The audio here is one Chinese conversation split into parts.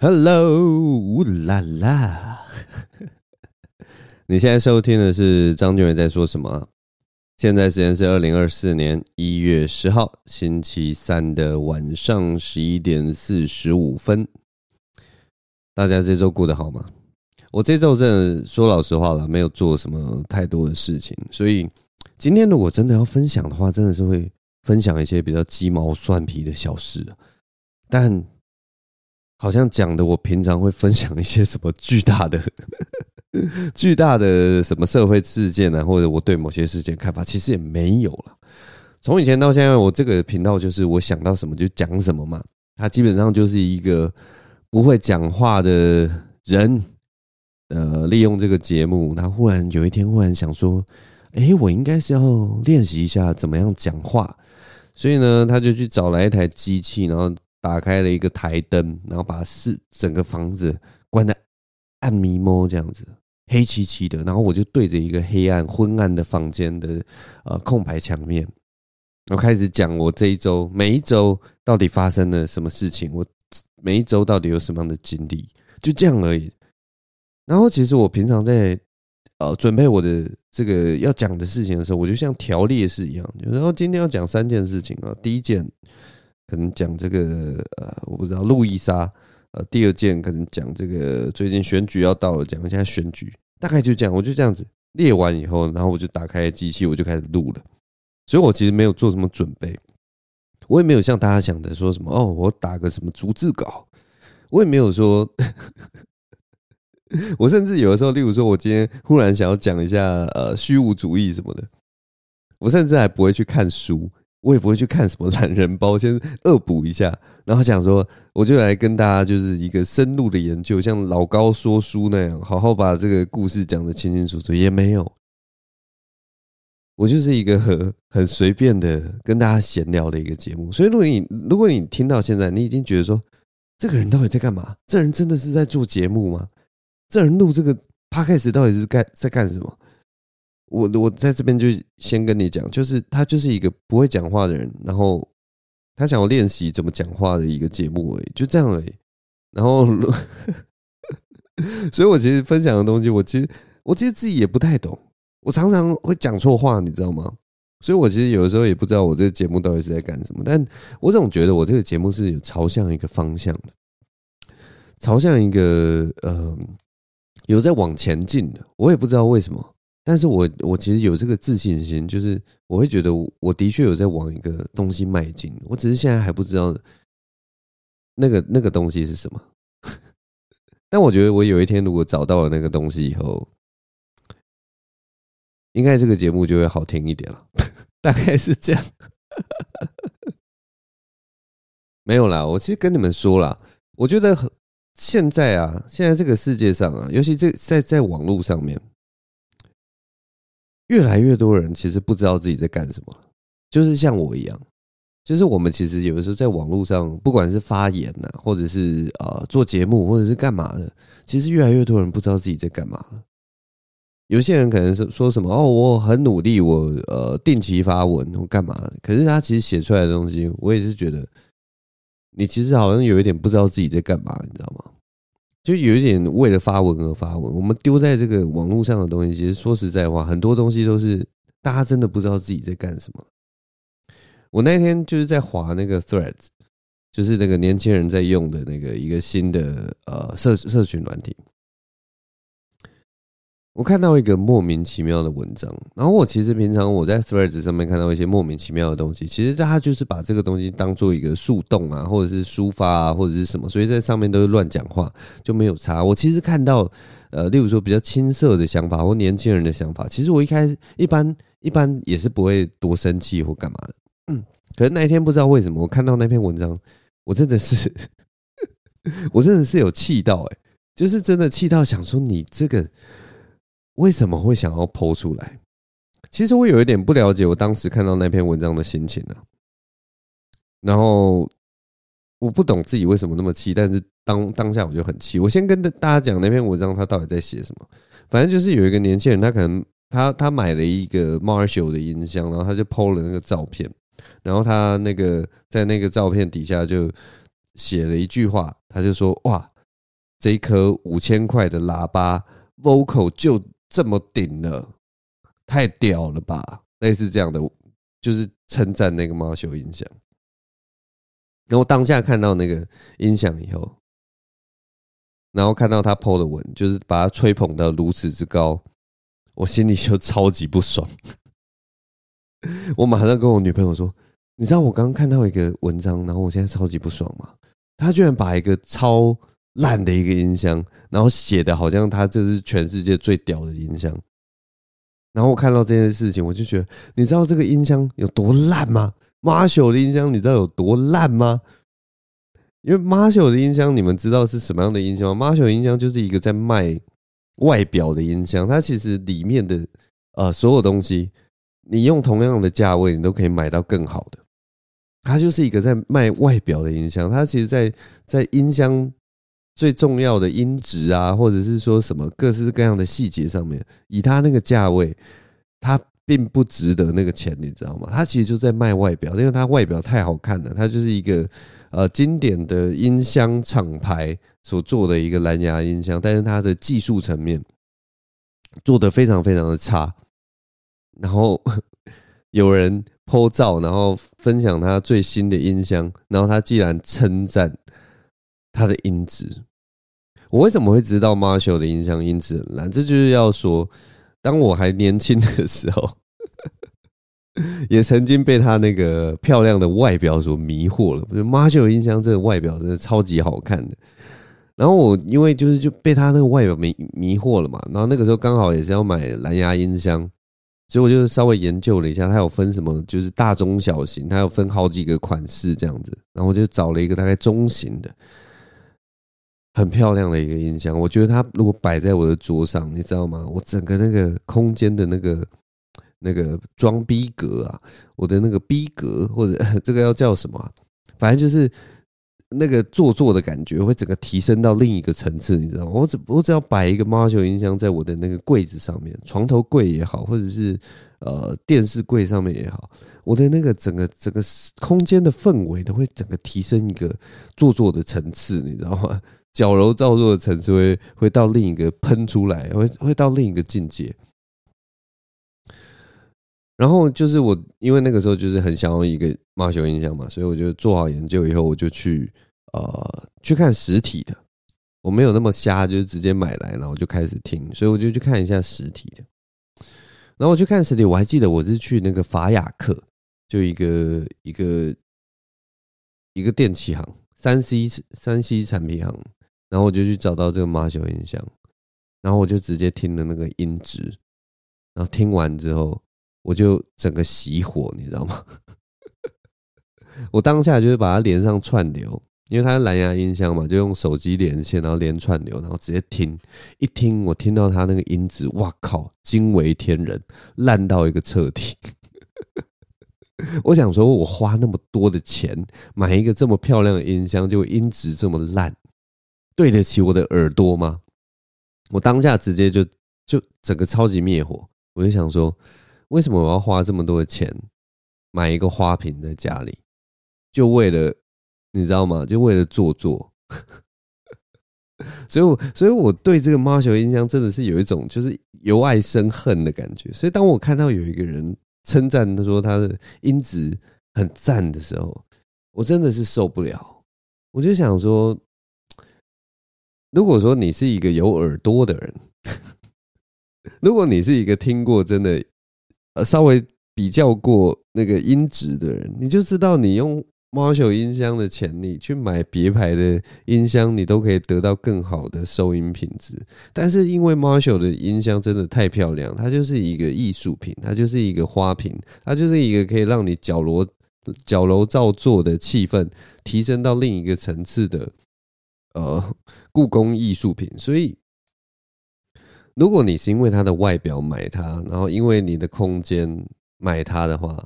Hello，呜啦啦！你现在收听的是张俊伟在说什么？现在时间是二零二四年一月十号星期三的晚上十一点四十五分。大家这周过得好吗？我这周真的说老实话了，没有做什么太多的事情，所以今天如果真的要分享的话，真的是会分享一些比较鸡毛蒜皮的小事，但。好像讲的我平常会分享一些什么巨大的、巨大的什么社会事件啊，或者我对某些事件看法，其实也没有了。从以前到现在，我这个频道就是我想到什么就讲什么嘛。他基本上就是一个不会讲话的人，呃，利用这个节目，他忽然有一天忽然想说，哎，我应该是要练习一下怎么样讲话，所以呢，他就去找来一台机器，然后。打开了一个台灯，然后把四整个房子关得暗迷蒙这样子，黑漆漆的。然后我就对着一个黑暗昏暗的房间的呃空白墙面，我开始讲我这一周每一周到底发生了什么事情，我每一周到底有什么样的经历，就这样而已。然后其实我平常在呃准备我的这个要讲的事情的时候，我就像条列式一样，然后今天要讲三件事情啊，第一件。可能讲这个呃，我不知道路易莎。呃，第二件可能讲这个最近选举要到了，讲一下选举，大概就这样。我就这样子列完以后，然后我就打开机器，我就开始录了。所以我其实没有做什么准备，我也没有像大家想的说什么哦，我打个什么逐字稿，我也没有说。我甚至有的时候，例如说，我今天忽然想要讲一下呃虚无主义什么的，我甚至还不会去看书。我也不会去看什么懒人包，先恶补一下，然后想说，我就来跟大家就是一个深入的研究，像老高说书那样，好好把这个故事讲得清清楚楚。也没有，我就是一个很很随便的跟大家闲聊的一个节目。所以，如果你如果你听到现在，你已经觉得说，这个人到底在干嘛？这人真的是在做节目吗？这人录这个 podcast 到底是干在干什么？我我在这边就先跟你讲，就是他就是一个不会讲话的人，然后他想要练习怎么讲话的一个节目而已，就这样而已。然后，所以我其实分享的东西，我其实我其实自己也不太懂，我常常会讲错话，你知道吗？所以我其实有的时候也不知道我这个节目到底是在干什么，但我总觉得我这个节目是有朝向一个方向的，朝向一个呃有在往前进的，我也不知道为什么。但是我我其实有这个自信心，就是我会觉得我的确有在往一个东西迈进，我只是现在还不知道那个那个东西是什么。但我觉得我有一天如果找到了那个东西以后，应该这个节目就会好听一点了，大概是这样。没有啦，我其实跟你们说啦，我觉得现在啊，现在这个世界上啊，尤其这在在网络上面。越来越多人其实不知道自己在干什么，就是像我一样，就是我们其实有的时候在网络上，不管是发言呐，或者是呃做节目，或者是干嘛的，其实越来越多人不知道自己在干嘛了。有些人可能是说什么哦，我很努力，我呃定期发文，我干嘛？可是他其实写出来的东西，我也是觉得，你其实好像有一点不知道自己在干嘛，你知道吗？就有一点为了发文而发文，我们丢在这个网络上的东西，其实说实在话，很多东西都是大家真的不知道自己在干什么。我那天就是在划那个 Threads，就是那个年轻人在用的那个一个新的呃社社群软体。我看到一个莫名其妙的文章，然后我其实平常我在 Threads 上面看到一些莫名其妙的东西，其实他就是把这个东西当做一个树洞啊，或者是抒发啊，或者是什么，所以在上面都是乱讲话，就没有差。我其实看到呃，例如说比较青涩的想法或年轻人的想法，其实我一开始一般一般也是不会多生气或干嘛的。可是那一天不知道为什么，我看到那篇文章，我真的是 我真的是有气到哎，就是真的气到想说你这个。为什么会想要剖出来？其实我有一点不了解，我当时看到那篇文章的心情呢。然后我不懂自己为什么那么气，但是当当下我就很气。我先跟大家讲那篇文章，他到底在写什么。反正就是有一个年轻人，他可能他他买了一个 Marshall 的音箱，然后他就剖了那个照片，然后他那个在那个照片底下就写了一句话，他就说：“哇，这一颗五千块的喇叭 vocal 就这么顶了，太屌了吧？类似这样的，就是称赞那个猫修音响。然后当下看到那个音响以后，然后看到他 PO 的文，就是把他吹捧到如此之高，我心里就超级不爽。我马上跟我女朋友说：“你知道我刚刚看到一个文章，然后我现在超级不爽吗？他居然把一个超烂的一个音箱，然后写的好像他这是全世界最屌的音箱。然后我看到这件事情，我就觉得，你知道这个音箱有多烂吗？” Marshall 的音箱，你知道有多烂吗？因为 Marshall 的音箱，你们知道是什么样的音箱吗？Marshall 音箱就是一个在卖外表的音箱，它其实里面的呃所有东西，你用同样的价位，你都可以买到更好的。它就是一个在卖外表的音箱，它其实在在音箱最重要的音质啊，或者是说什么各式各样的细节上面，以它那个价位，它。并不值得那个钱，你知道吗？他其实就在卖外表，因为他外表太好看了。他就是一个呃经典的音箱厂牌所做的一个蓝牙音箱，但是它的技术层面做得非常非常的差。然后有人 po 照，然后分享他最新的音箱，然后他既然称赞他的音质。我为什么会知道 Marshall 的音箱音质很烂？这就是要说。当我还年轻的时候，也曾经被他那个漂亮的外表所迷惑了。就 Marshall 音箱这个外表真的超级好看的。然后我因为就是就被他那个外表迷迷惑了嘛。然后那个时候刚好也是要买蓝牙音箱，所以我就稍微研究了一下，它有分什么，就是大中小型，它有分好几个款式这样子。然后我就找了一个大概中型的。很漂亮的一个音箱，我觉得它如果摆在我的桌上，你知道吗？我整个那个空间的那个那个装逼格啊，我的那个逼格或者 这个要叫什么？反正就是那个做作的感觉会整个提升到另一个层次，你知道吗？我只我只要摆一个猫球音箱在我的那个柜子上面，床头柜也好，或者是呃电视柜上面也好，我的那个整个整个空间的氛围都会整个提升一个做作的层次，你知道吗？矫揉造作的层次会会到另一个喷出来，会会到另一个境界。然后就是我，因为那个时候就是很想要一个 Marshall 音箱嘛，所以我就做好研究以后，我就去呃去看实体的。我没有那么瞎，就是直接买来，然后就开始听，所以我就去看一下实体的。然后我去看实体，我还记得我是去那个法雅克，就一个一个一个电器行，三 C 三 C 产品行。然后我就去找到这个 Marshall 音箱，然后我就直接听了那个音质，然后听完之后，我就整个熄火，你知道吗？我当下就是把它连上串流，因为它是蓝牙音箱嘛，就用手机连线，然后连串流，然后直接听。一听，我听到它那个音质，哇靠，惊为天人，烂到一个彻底。我想说，我花那么多的钱买一个这么漂亮的音箱，结果音质这么烂。对得起我的耳朵吗？我当下直接就就整个超级灭火，我就想说，为什么我要花这么多的钱买一个花瓶在家里，就为了你知道吗？就为了做作。所以我，所以我对这个 Marshall 音箱真的是有一种就是由爱生恨的感觉。所以，当我看到有一个人称赞他说他的音质很赞的时候，我真的是受不了。我就想说。如果说你是一个有耳朵的人，如果你是一个听过真的呃稍微比较过那个音质的人，你就知道你用 Marshall 音箱的钱，你去买别牌的音箱，你都可以得到更好的收音品质。但是因为 Marshall 的音箱真的太漂亮，它就是一个艺术品，它就是一个花瓶，它就是一个可以让你矫揉矫揉造作的气氛提升到另一个层次的。呃，故宫艺术品，所以如果你是因为它的外表买它，然后因为你的空间买它的话，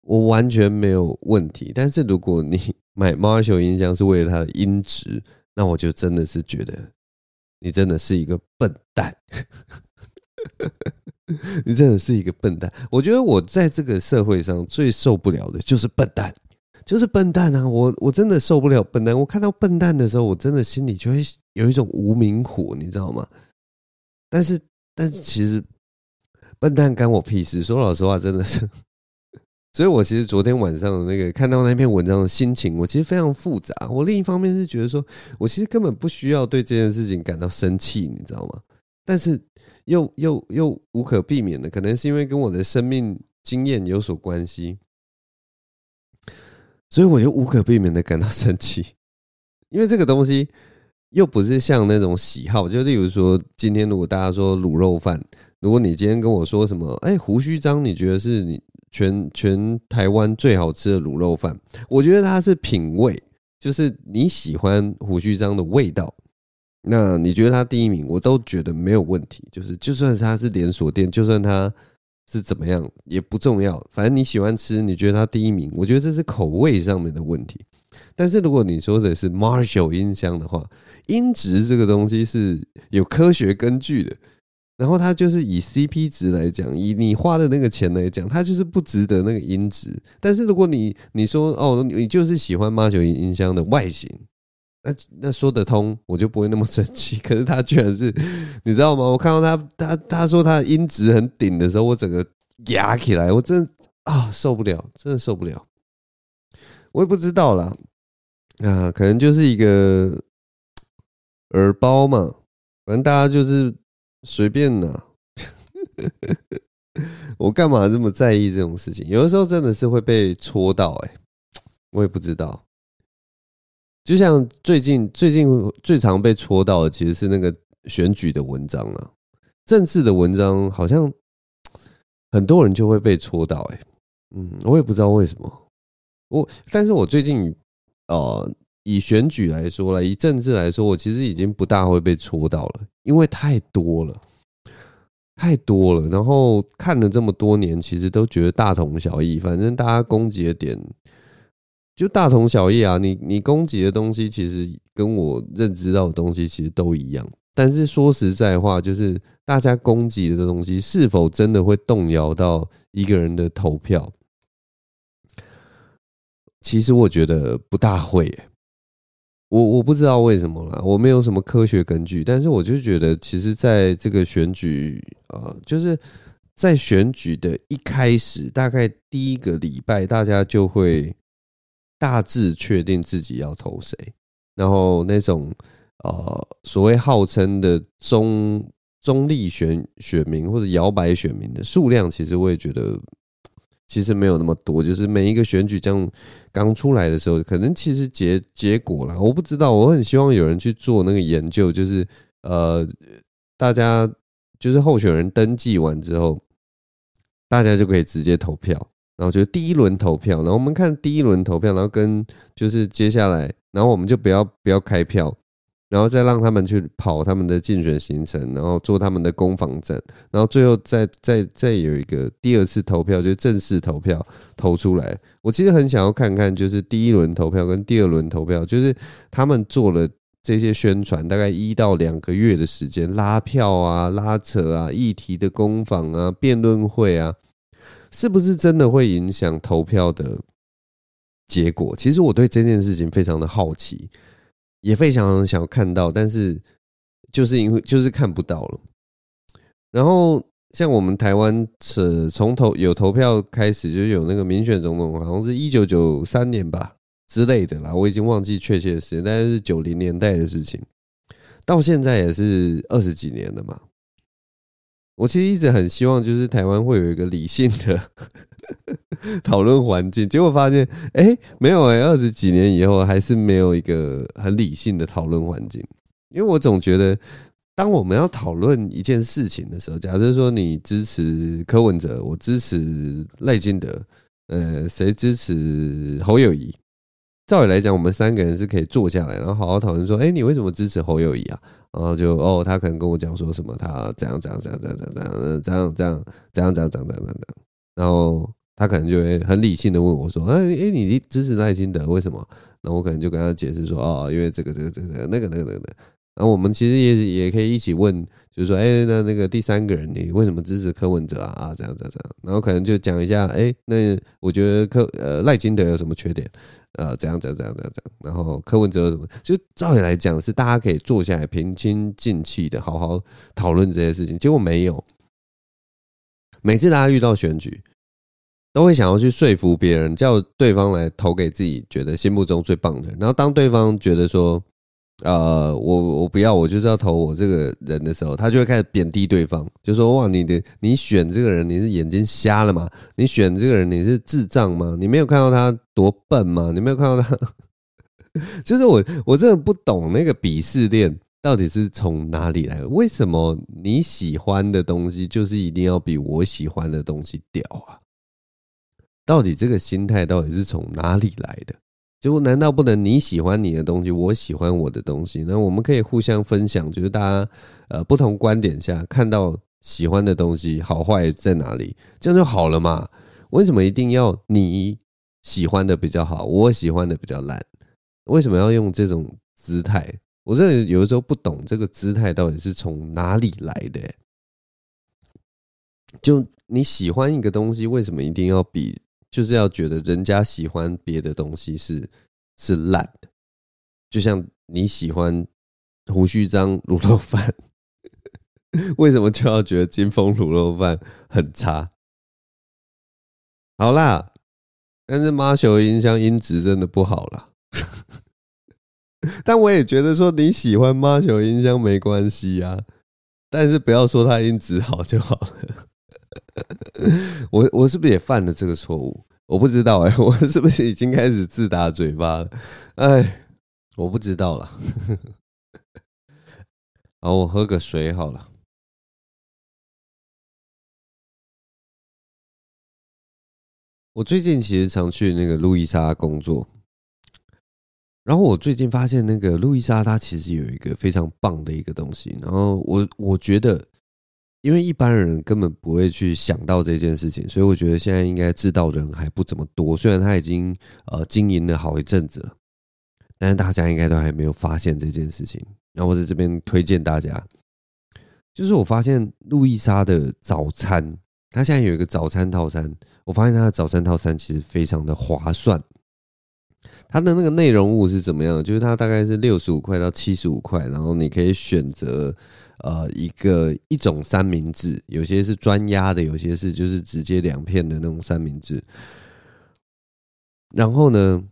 我完全没有问题。但是如果你买 Marshall 音箱是为了它的音质，那我就真的是觉得你真的是一个笨蛋，你真的是一个笨蛋。我觉得我在这个社会上最受不了的就是笨蛋。就是笨蛋啊！我我真的受不了笨蛋。我看到笨蛋的时候，我真的心里就会有一种无名火，你知道吗？但是，但是其实笨蛋干我屁事。说老实话，真的是。所以我其实昨天晚上的那个看到那篇文章的心情，我其实非常复杂。我另一方面是觉得说，我其实根本不需要对这件事情感到生气，你知道吗？但是又又又无可避免的，可能是因为跟我的生命经验有所关系，所以我又无可避免的感到生气。因为这个东西又不是像那种喜好，就例如说，今天如果大家说卤肉饭，如果你今天跟我说什么，哎，胡须张，你觉得是你？全全台湾最好吃的卤肉饭，我觉得它是品味，就是你喜欢胡须张的味道。那你觉得它第一名，我都觉得没有问题。就是就算它是连锁店，就算它是怎么样也不重要，反正你喜欢吃，你觉得它第一名，我觉得这是口味上面的问题。但是如果你说的是 Marshall 音箱的话，音质这个东西是有科学根据的。然后它就是以 CP 值来讲，以你花的那个钱来讲，它就是不值得那个音质。但是如果你你说哦，你就是喜欢 Marshall 音箱的外形，那那说得通，我就不会那么生气。可是他居然是，你知道吗？我看到他他他说他音质很顶的时候，我整个压起来，我真的啊受不了，真的受不了。我也不知道啦，啊，可能就是一个耳包嘛，反正大家就是。随便呢，我干嘛这么在意这种事情？有的时候真的是会被戳到，哎，我也不知道。就像最近最近最常被戳到的，其实是那个选举的文章了。政治的文章好像很多人就会被戳到，哎，嗯，我也不知道为什么。我，但是我最近呃，以选举来说了，以政治来说，我其实已经不大会被戳到了。因为太多了，太多了，然后看了这么多年，其实都觉得大同小异。反正大家攻击的点就大同小异啊。你你攻击的东西，其实跟我认知到的东西其实都一样。但是说实在话，就是大家攻击的东西，是否真的会动摇到一个人的投票？其实我觉得不大会。我我不知道为什么啦，我没有什么科学根据，但是我就觉得，其实在这个选举啊，就是在选举的一开始，大概第一个礼拜，大家就会大致确定自己要投谁，然后那种呃所谓号称的中中立选选民或者摇摆选民的数量，其实我也觉得。其实没有那么多，就是每一个选举这样刚出来的时候，可能其实结结果啦，我不知道。我很希望有人去做那个研究，就是呃，大家就是候选人登记完之后，大家就可以直接投票，然后就第一轮投票，然后我们看第一轮投票，然后跟就是接下来，然后我们就不要不要开票。然后再让他们去跑他们的竞选行程，然后做他们的攻防战，然后最后再再再有一个第二次投票，就正式投票投出来。我其实很想要看看，就是第一轮投票跟第二轮投票，就是他们做了这些宣传，大概一到两个月的时间，拉票啊、拉扯啊、议题的攻防啊、辩论会啊，是不是真的会影响投票的结果？其实我对这件事情非常的好奇。也非常想看到，但是就是因为就是看不到了。然后像我们台湾是从投有投票开始就有那个民选总统，好像是一九九三年吧之类的啦，我已经忘记确切的时间，但是九零年代的事情，到现在也是二十几年了嘛。我其实一直很希望，就是台湾会有一个理性的 讨论环境，结果发现，哎，没有哎，二十几年以后还是没有一个很理性的讨论环境。因为我总觉得，当我们要讨论一件事情的时候，假设说你支持柯文哲，我支持赖清德，呃，谁支持侯友谊？照理来讲，我们三个人是可以坐下来，然后好好讨论说，哎，你为什么支持侯友谊啊？然后就哦，他可能跟我讲说什么，他怎样怎样怎样怎样怎样怎样怎样怎样怎样怎样怎样怎样，然后他可能就会很理性的问我说，哎哎，你支持赖清德为什么？然后我可能就跟他解释说，哦，因为这个这个这个那个那个那个，然后我们其实也也可以一起问，就是说，哎，那那个第三个人，你为什么支持柯文哲啊？啊，这样这样这样，然后可能就讲一下，哎，那我觉得柯呃赖清德有什么缺点？呃，怎样怎样怎样怎样怎样？然后柯文哲有什么？就照理来讲，是大家可以坐下来平心静气的好好讨论这些事情。结果没有，每次大家遇到选举，都会想要去说服别人，叫对方来投给自己觉得心目中最棒的。然后当对方觉得说，呃，我我不要，我就是要投我这个人的时候，他就会开始贬低对方，就说哇，你的你选这个人，你是眼睛瞎了吗？你选这个人，你是智障吗？你没有看到他多笨吗？你没有看到他，就是我我真的不懂那个鄙视链到底是从哪里来的？为什么你喜欢的东西就是一定要比我喜欢的东西屌啊？到底这个心态到底是从哪里来的？就难道不能你喜欢你的东西，我喜欢我的东西？那我们可以互相分享，就是大家呃不同观点下看到喜欢的东西好坏在哪里，这样就好了嘛？为什么一定要你喜欢的比较好，我喜欢的比较烂？为什么要用这种姿态？我真的有的时候不懂这个姿态到底是从哪里来的。就你喜欢一个东西，为什么一定要比？就是要觉得人家喜欢别的东西是是烂的，就像你喜欢胡须章卤肉饭，为什么就要觉得金峰卤肉饭很差？好啦，但是 Marshall 音箱音质真的不好啦。但我也觉得说你喜欢 Marshall 音箱没关系啊，但是不要说它音质好就好了。我我是不是也犯了这个错误？我不知道哎、我是不是已经开始自打嘴巴了？哎，我不知道了。好，我喝个水好了。我最近其实常去那个路易莎工作，然后我最近发现那个路易莎它其实有一个非常棒的一个东西，然后我我觉得。因为一般人根本不会去想到这件事情，所以我觉得现在应该知道的人还不怎么多。虽然他已经呃经营了好一阵子了，但是大家应该都还没有发现这件事情。然后我在这边推荐大家，就是我发现路易莎的早餐，它现在有一个早餐套餐。我发现它的早餐套餐其实非常的划算。它的那个内容物是怎么样？就是它大概是六十五块到七十五块，然后你可以选择。呃，一个一种三明治，有些是专压的，有些是就是直接两片的那种三明治。然后呢，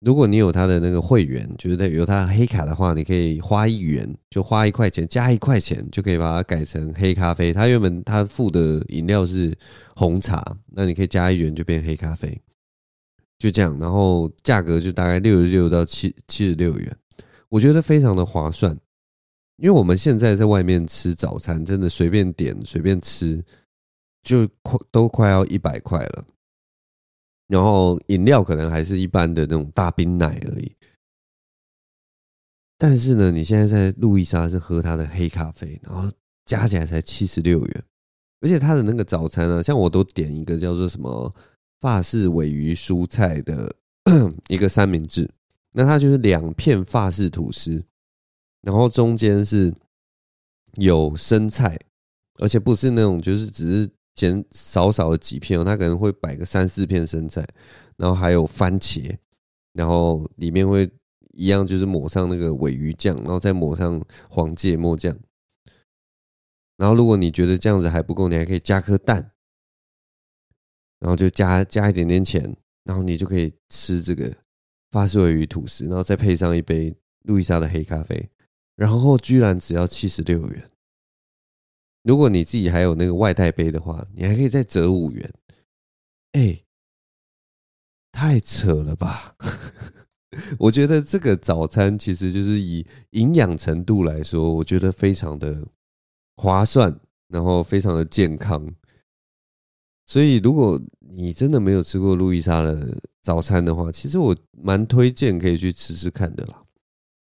如果你有他的那个会员，就是有他黑卡的话，你可以花一元，就花一块钱加一块钱，就可以把它改成黑咖啡。他原本他附的饮料是红茶，那你可以加一元就变黑咖啡，就这样。然后价格就大概六十六到七七十六元，我觉得非常的划算。因为我们现在在外面吃早餐，真的随便点随便吃，就快都快要一百块了。然后饮料可能还是一般的那种大冰奶而已。但是呢，你现在在路易莎是喝它的黑咖啡，然后加起来才七十六元，而且它的那个早餐啊，像我都点一个叫做什么法式尾鱼蔬菜的 一个三明治，那它就是两片法式吐司。然后中间是有生菜，而且不是那种就是只是剪少少的几片哦，它可能会摆个三四片生菜，然后还有番茄，然后里面会一样就是抹上那个尾鱼酱，然后再抹上黄芥末酱，然后如果你觉得这样子还不够，你还可以加颗蛋，然后就加加一点点钱，然后你就可以吃这个法式尾鱼吐司，然后再配上一杯路易莎的黑咖啡。然后居然只要七十六元，如果你自己还有那个外带杯的话，你还可以再折五元。哎，太扯了吧！我觉得这个早餐其实就是以营养程度来说，我觉得非常的划算，然后非常的健康。所以如果你真的没有吃过路易莎的早餐的话，其实我蛮推荐可以去吃吃看的啦。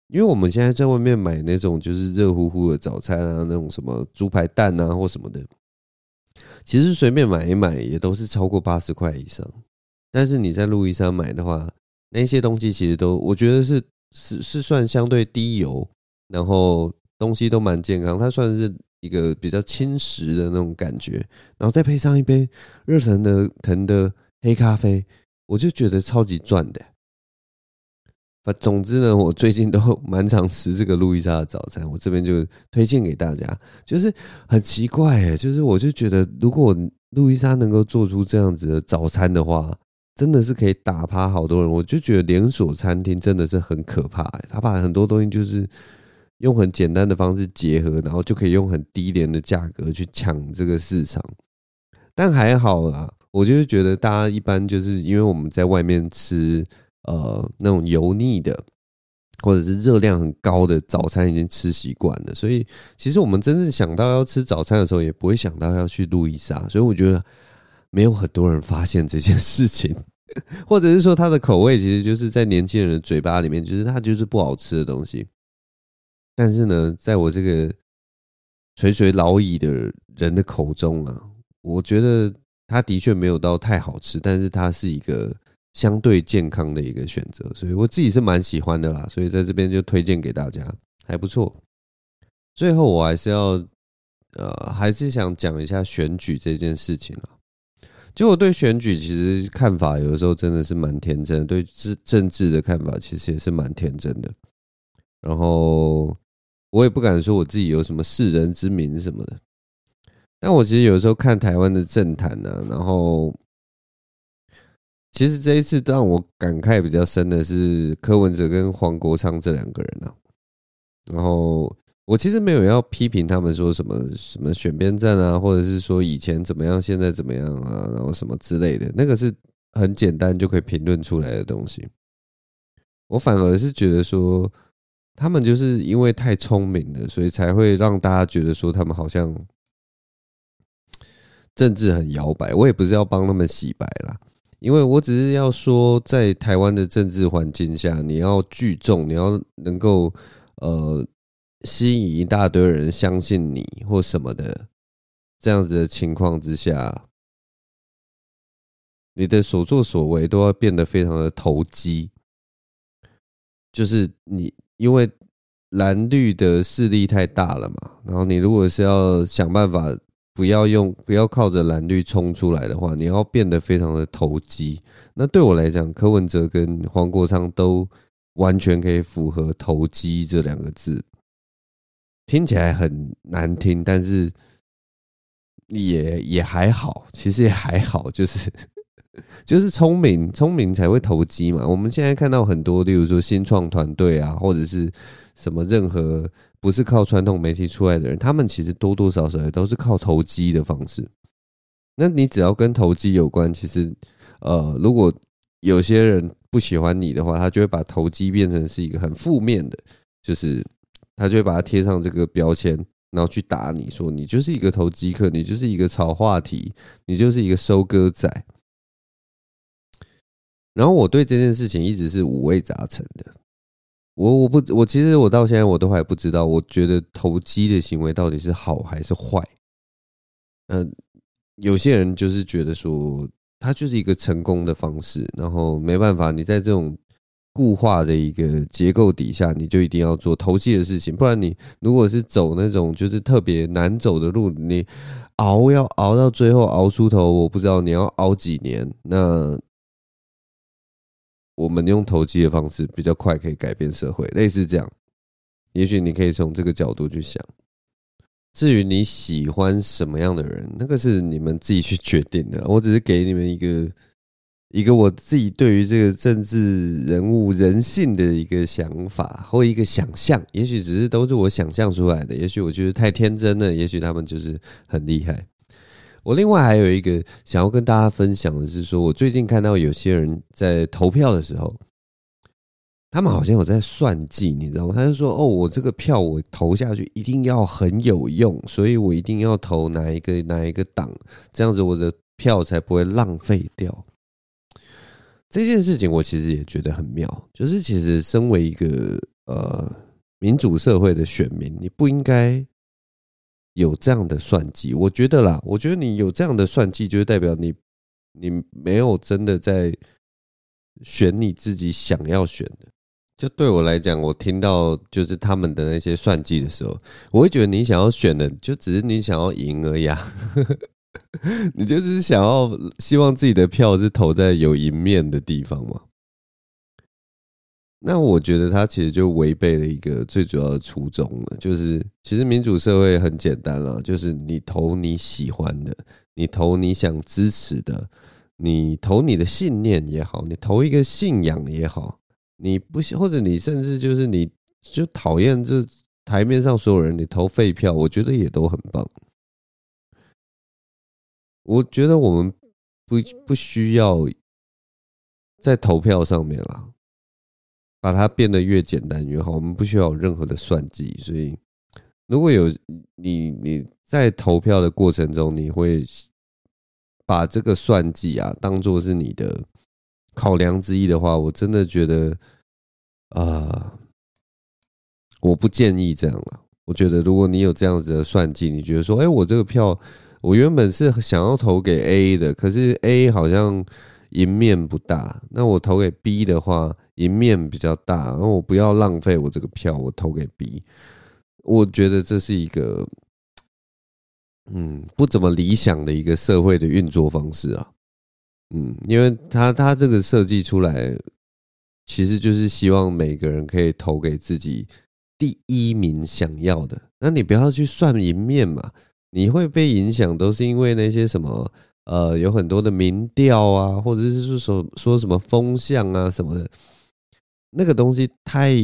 因为我们现在在外面买那种就是热乎乎的早餐啊，那种什么猪排蛋啊或什么的，其实随便买一买也都是超过八十块以上。但是你在路易莎买的话，那些东西其实都我觉得是是是算相对低油，然后东西都蛮健康，它算是一个比较轻食的那种感觉，然后再配上一杯热腾的腾的黑咖啡，我就觉得超级赚的。反总之呢，我最近都 蛮常吃这个路易莎的早餐，我这边就推荐给大家。就是很奇怪哎，就是我就觉得，如果路易莎能够做出这样子的早餐的话，真的是可以打趴好多人。我就觉得连锁餐厅真的是很可怕，他把很多东西就是用很简单的方式结合，然后就可以用很低廉的价格去抢这个市场。但还好啦，我就是觉得大家一般就是因为我们在外面吃。呃，那种油腻的，或者是热量很高的早餐已经吃习惯了，所以其实我们真正想到要吃早餐的时候，也不会想到要去路易莎。所以我觉得没有很多人发现这件事情，或者是说它的口味其实就是在年轻人的嘴巴里面，就是它就是不好吃的东西。但是呢，在我这个垂垂老矣的人的口中啊，我觉得它的确没有到太好吃，但是它是一个。相对健康的一个选择，所以我自己是蛮喜欢的啦，所以在这边就推荐给大家，还不错。最后我还是要，呃，还是想讲一下选举这件事情啊。就我对选举其实看法，有的时候真的是蛮天真的，对政政治的看法其实也是蛮天真的。然后我也不敢说我自己有什么世人之名什么的，但我其实有时候看台湾的政坛呢，然后。其实这一次让我感慨比较深的是柯文哲跟黄国昌这两个人啊，然后我其实没有要批评他们说什么什么选边站啊，或者是说以前怎么样，现在怎么样啊，然后什么之类的，那个是很简单就可以评论出来的东西。我反而是觉得说，他们就是因为太聪明了，所以才会让大家觉得说他们好像政治很摇摆。我也不是要帮他们洗白啦。因为我只是要说，在台湾的政治环境下，你要聚众，你要能够呃吸引一大堆人相信你或什么的，这样子的情况之下，你的所作所为都要变得非常的投机。就是你因为蓝绿的势力太大了嘛，然后你如果是要想办法。不要用，不要靠着蓝绿冲出来的话，你要变得非常的投机。那对我来讲，柯文哲跟黄国昌都完全可以符合“投机”这两个字，听起来很难听，但是也也还好，其实也还好，就是 就是聪明，聪明才会投机嘛。我们现在看到很多，例如说新创团队啊，或者是什么任何。不是靠传统媒体出来的人，他们其实多多少少也都是靠投机的方式。那你只要跟投机有关，其实呃，如果有些人不喜欢你的话，他就会把投机变成是一个很负面的，就是他就会把它贴上这个标签，然后去打你说你就是一个投机客，你就是一个炒话题，你就是一个收割仔。然后我对这件事情一直是五味杂陈的。我我不我其实我到现在我都还不知道，我觉得投机的行为到底是好还是坏？嗯，有些人就是觉得说，它就是一个成功的方式，然后没办法，你在这种固化的一个结构底下，你就一定要做投机的事情，不然你如果是走那种就是特别难走的路，你熬要熬到最后熬出头，我不知道你要熬几年，那。我们用投机的方式比较快，可以改变社会，类似这样。也许你可以从这个角度去想。至于你喜欢什么样的人，那个是你们自己去决定的。我只是给你们一个一个我自己对于这个政治人物人性的一个想法或一个想象。也许只是都是我想象出来的，也许我觉得太天真了，也许他们就是很厉害。我另外还有一个想要跟大家分享的是，说我最近看到有些人在投票的时候，他们好像有在算计，你知道吗？他就说：“哦，我这个票我投下去一定要很有用，所以我一定要投哪一个哪一个党，这样子我的票才不会浪费掉。”这件事情我其实也觉得很妙，就是其实身为一个呃民主社会的选民，你不应该。有这样的算计，我觉得啦，我觉得你有这样的算计，就代表你你没有真的在选你自己想要选的。就对我来讲，我听到就是他们的那些算计的时候，我会觉得你想要选的就只是你想要赢而已啊，你就是想要希望自己的票是投在有赢面的地方嘛。那我觉得他其实就违背了一个最主要的初衷了，就是其实民主社会很简单了，就是你投你喜欢的，你投你想支持的，你投你的信念也好，你投一个信仰也好，你不或者你甚至就是你就讨厌这台面上所有人，你投废票，我觉得也都很棒。我觉得我们不不需要在投票上面了。把它变得越简单越好，我们不需要有任何的算计。所以，如果有你你在投票的过程中，你会把这个算计啊当做是你的考量之一的话，我真的觉得，啊、呃，我不建议这样了。我觉得，如果你有这样子的算计，你觉得说，哎，我这个票，我原本是想要投给 A 的，可是 A 好像。赢面不大，那我投给 B 的话，赢面比较大。那我不要浪费我这个票，我投给 B。我觉得这是一个，嗯，不怎么理想的一个社会的运作方式啊。嗯，因为他他这个设计出来，其实就是希望每个人可以投给自己第一名想要的。那你不要去算赢面嘛，你会被影响，都是因为那些什么。呃，有很多的民调啊，或者是说说什么风向啊什么的，那个东西太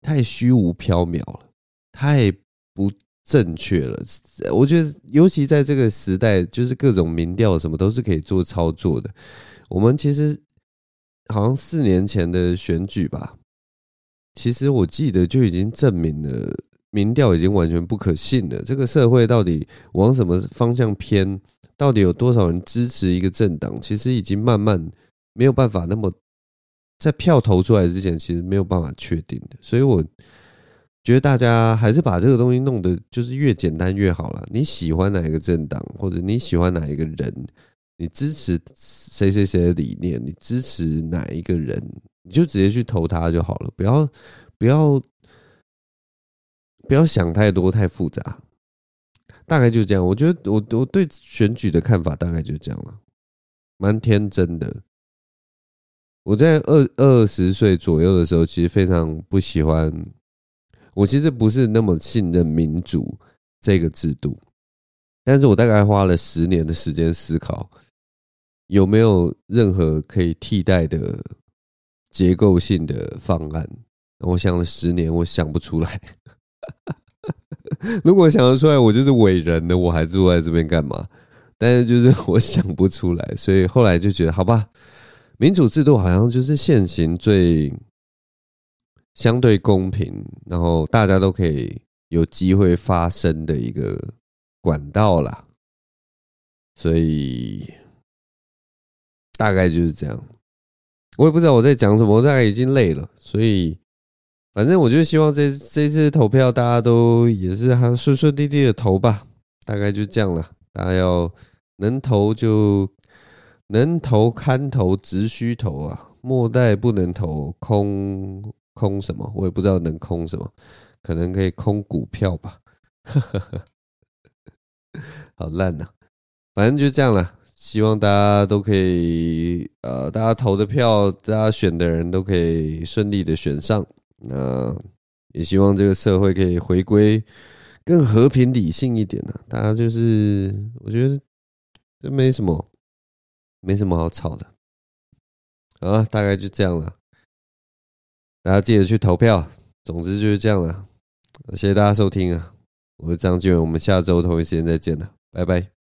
太虚无缥缈了，太不正确了。我觉得，尤其在这个时代，就是各种民调什么都是可以做操作的。我们其实好像四年前的选举吧，其实我记得就已经证明了民调已经完全不可信了。这个社会到底往什么方向偏？到底有多少人支持一个政党？其实已经慢慢没有办法那么在票投出来之前，其实没有办法确定的。所以我觉得大家还是把这个东西弄得就是越简单越好了。你喜欢哪一个政党，或者你喜欢哪一个人，你支持谁谁谁的理念，你支持哪一个人，你就直接去投他就好了。不要不要不要想太多，太复杂。大概就这样，我觉得我我对选举的看法大概就这样了，蛮天真的。我在二二十岁左右的时候，其实非常不喜欢，我其实不是那么信任民主这个制度，但是我大概花了十年的时间思考，有没有任何可以替代的结构性的方案。我想了十年，我想不出来。如果想得出来，我就是伟人的，我还坐在这边干嘛？但是就是我想不出来，所以后来就觉得，好吧，民主制度好像就是现行最相对公平，然后大家都可以有机会发声的一个管道啦。所以大概就是这样。我也不知道我在讲什么，我大概已经累了，所以。反正我就希望这这次投票大家都也是还顺顺利利的投吧，大概就这样了。大家要能投就能投，堪投直须投啊，莫待不能投空空什么，我也不知道能空什么，可能可以空股票吧。好烂呐，反正就这样了。希望大家都可以，呃，大家投的票，大家选的人都可以顺利的选上。那也希望这个社会可以回归更和平理性一点呢。大家就是，我觉得这没什么，没什么好吵的。啊，大概就这样了。大家记得去投票。总之就是这样了。谢谢大家收听啊！我是张俊，我们下周同一时间再见了，拜拜。